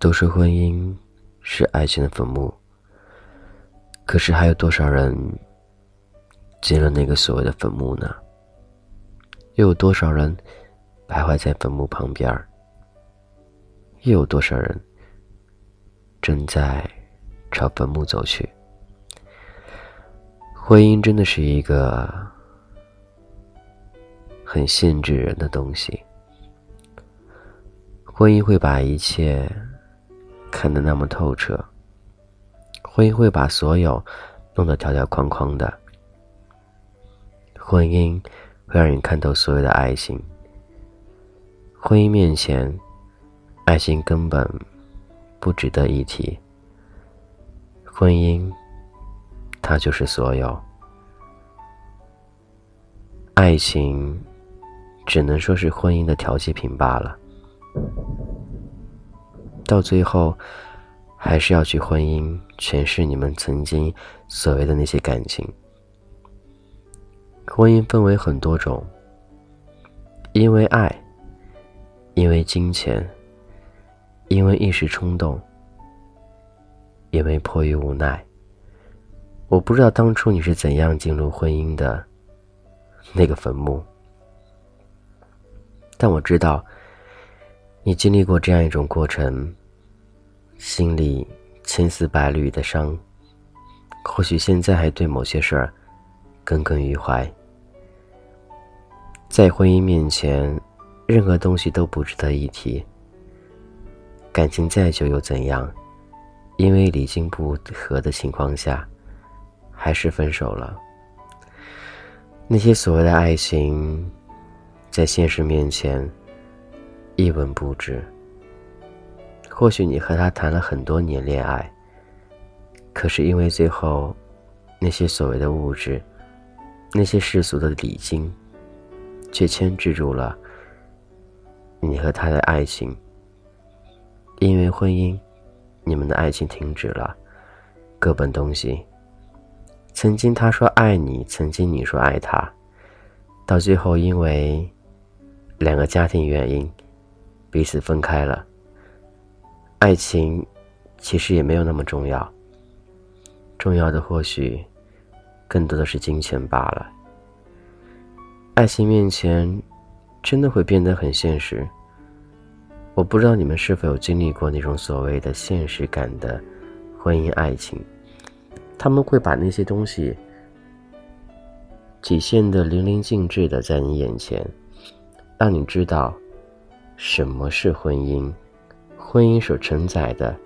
都说婚姻是爱情的坟墓，可是还有多少人进了那个所谓的坟墓呢？又有多少人徘徊在坟墓旁边？又有多少人正在朝坟墓走去？婚姻真的是一个很限制人的东西，婚姻会把一切。看得那么透彻，婚姻会把所有弄得条条框框的。婚姻会让你看透所有的爱情。婚姻面前，爱情根本不值得一提。婚姻，它就是所有。爱情，只能说是婚姻的调剂品罢了。到最后，还是要去婚姻诠释你们曾经所谓的那些感情。婚姻分为很多种，因为爱，因为金钱，因为一时冲动，因为迫于无奈。我不知道当初你是怎样进入婚姻的那个坟墓，但我知道。你经历过这样一种过程，心里千丝百缕的伤，或许现在还对某些事儿耿耿于怀。在婚姻面前，任何东西都不值得一提。感情再久又怎样？因为离经不合的情况下，还是分手了。那些所谓的爱情，在现实面前。一文不值。或许你和他谈了很多年恋爱，可是因为最后那些所谓的物质，那些世俗的礼金，却牵制住了你和他的爱情。因为婚姻，你们的爱情停止了，各奔东西。曾经他说爱你，曾经你说爱他，到最后因为两个家庭原因。彼此分开了，爱情其实也没有那么重要。重要的或许更多的是金钱罢了。爱情面前，真的会变得很现实。我不知道你们是否有经历过那种所谓的现实感的婚姻爱情，他们会把那些东西体现的淋漓尽致的在你眼前，让你知道。什么是婚姻？婚姻所承载的，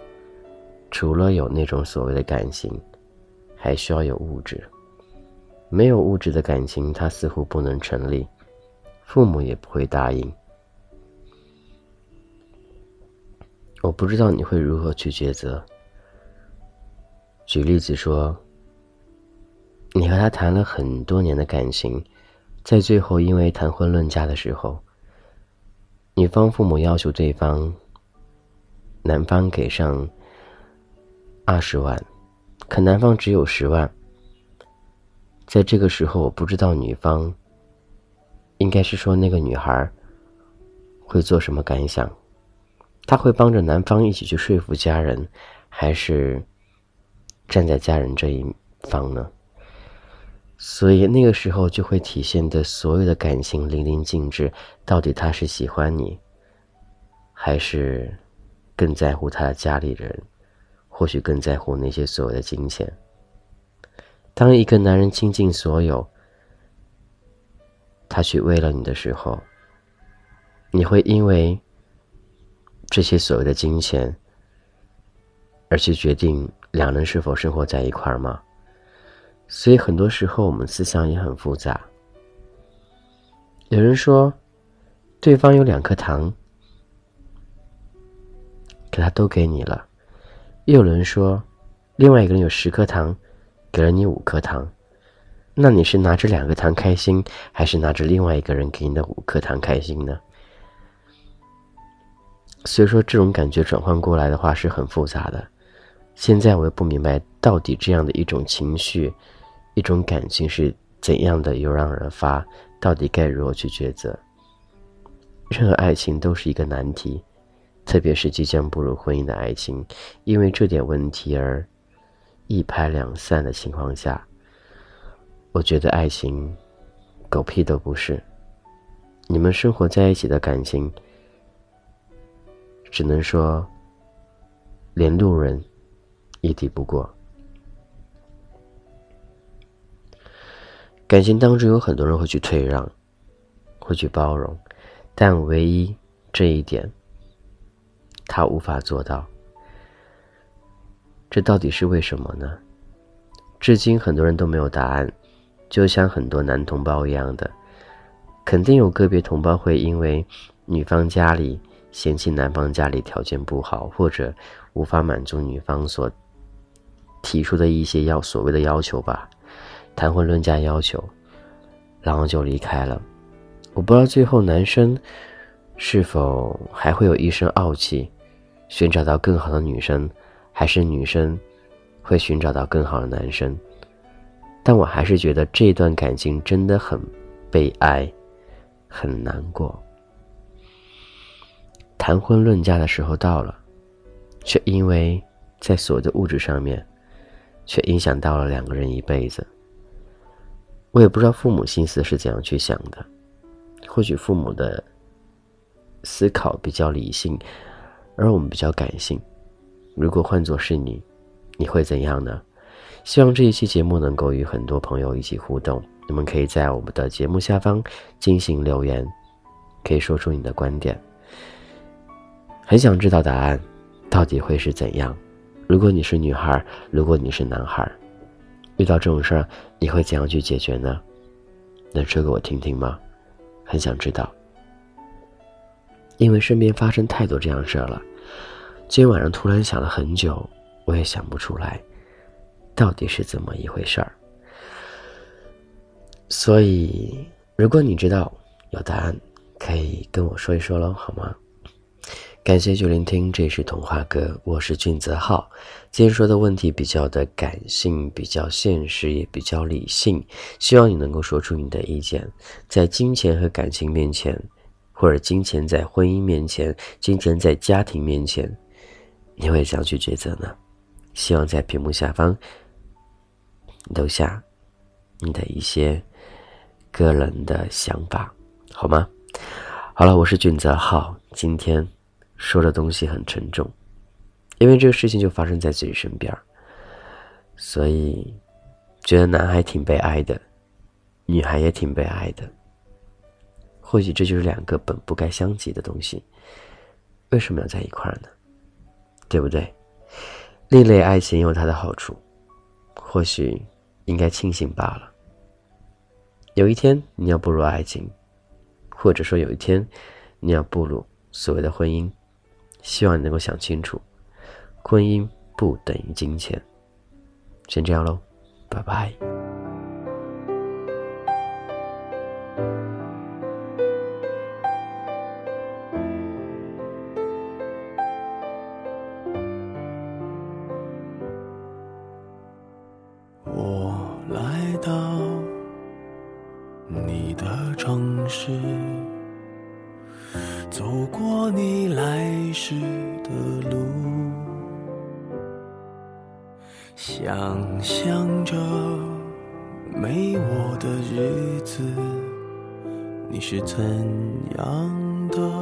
除了有那种所谓的感情，还需要有物质。没有物质的感情，它似乎不能成立，父母也不会答应。我不知道你会如何去抉择。举例子说，你和他谈了很多年的感情，在最后因为谈婚论嫁的时候。女方父母要求对方，男方给上二十万，可男方只有十万。在这个时候，我不知道女方，应该是说那个女孩会做什么感想？她会帮着男方一起去说服家人，还是站在家人这一方呢？所以那个时候就会体现的所有的感情淋漓尽致。到底他是喜欢你，还是更在乎他的家里人？或许更在乎那些所有的金钱。当一个男人倾尽所有，他去为了你的时候，你会因为这些所谓的金钱而去决定两人是否生活在一块儿吗？所以很多时候，我们思想也很复杂。有人说，对方有两颗糖，可他都给你了；又有人说，另外一个人有十颗糖，给了你五颗糖，那你是拿着两个糖开心，还是拿着另外一个人给你的五颗糖开心呢？所以说，这种感觉转换过来的话是很复杂的。现在我也不明白，到底这样的一种情绪。一种感情是怎样的油然而发，到底该如何去抉择？任何爱情都是一个难题，特别是即将步入婚姻的爱情，因为这点问题而一拍两散的情况下，我觉得爱情狗屁都不是。你们生活在一起的感情，只能说连路人也抵不过。感情当中有很多人会去退让，会去包容。但唯一这一点，他无法做到。这到底是为什么呢？至今很多人都没有答案。就像很多男同胞一样的，肯定有个别同胞会因为女方家里嫌弃男方家里条件不好，或者无法满足女方所提出的一些要所谓的要求吧，谈婚论嫁要求，然后就离开了。我不知道最后男生是否还会有一身傲气，寻找到更好的女生，还是女生会寻找到更好的男生？但我还是觉得这段感情真的很悲哀，很难过。谈婚论嫁的时候到了，却因为在所有的物质上面，却影响到了两个人一辈子。我也不知道父母心思是怎样去想的。或许父母的思考比较理性，而我们比较感性。如果换作是你，你会怎样呢？希望这一期节目能够与很多朋友一起互动。你们可以在我们的节目下方进行留言，可以说出你的观点。很想知道答案到底会是怎样。如果你是女孩，如果你是男孩，遇到这种事儿，你会怎样去解决呢？能说给我听听吗？很想知道，因为身边发生太多这样事儿了。今天晚上突然想了很久，我也想不出来，到底是怎么一回事儿。所以，如果你知道有答案，可以跟我说一说喽，好吗？感谢去聆听，这是童话哥，我是俊泽浩。今天说的问题比较的感性，比较现实，也比较理性。希望你能够说出你的意见。在金钱和感情面前，或者金钱在婚姻面前，金钱在家庭面前，你会怎样去抉择呢？希望在屏幕下方留下你的一些个人的想法，好吗？好了，我是俊泽浩，今天。说的东西很沉重，因为这个事情就发生在自己身边所以觉得男孩挺悲哀的，女孩也挺悲哀的。或许这就是两个本不该相及的东西，为什么要在一块儿呢？对不对？另类爱情有它的好处，或许应该庆幸罢了。有一天你要步入爱情，或者说有一天你要步入所谓的婚姻。希望你能够想清楚，婚姻不等于金钱。先这样喽，拜拜。我来到你的城市。走过你来时的路，想象着没我的日子，你是怎样的？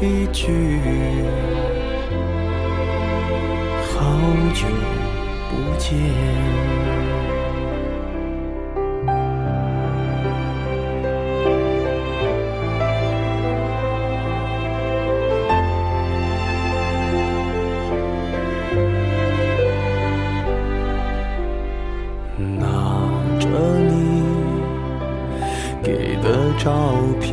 一句，好久不见。拿着你给的照片，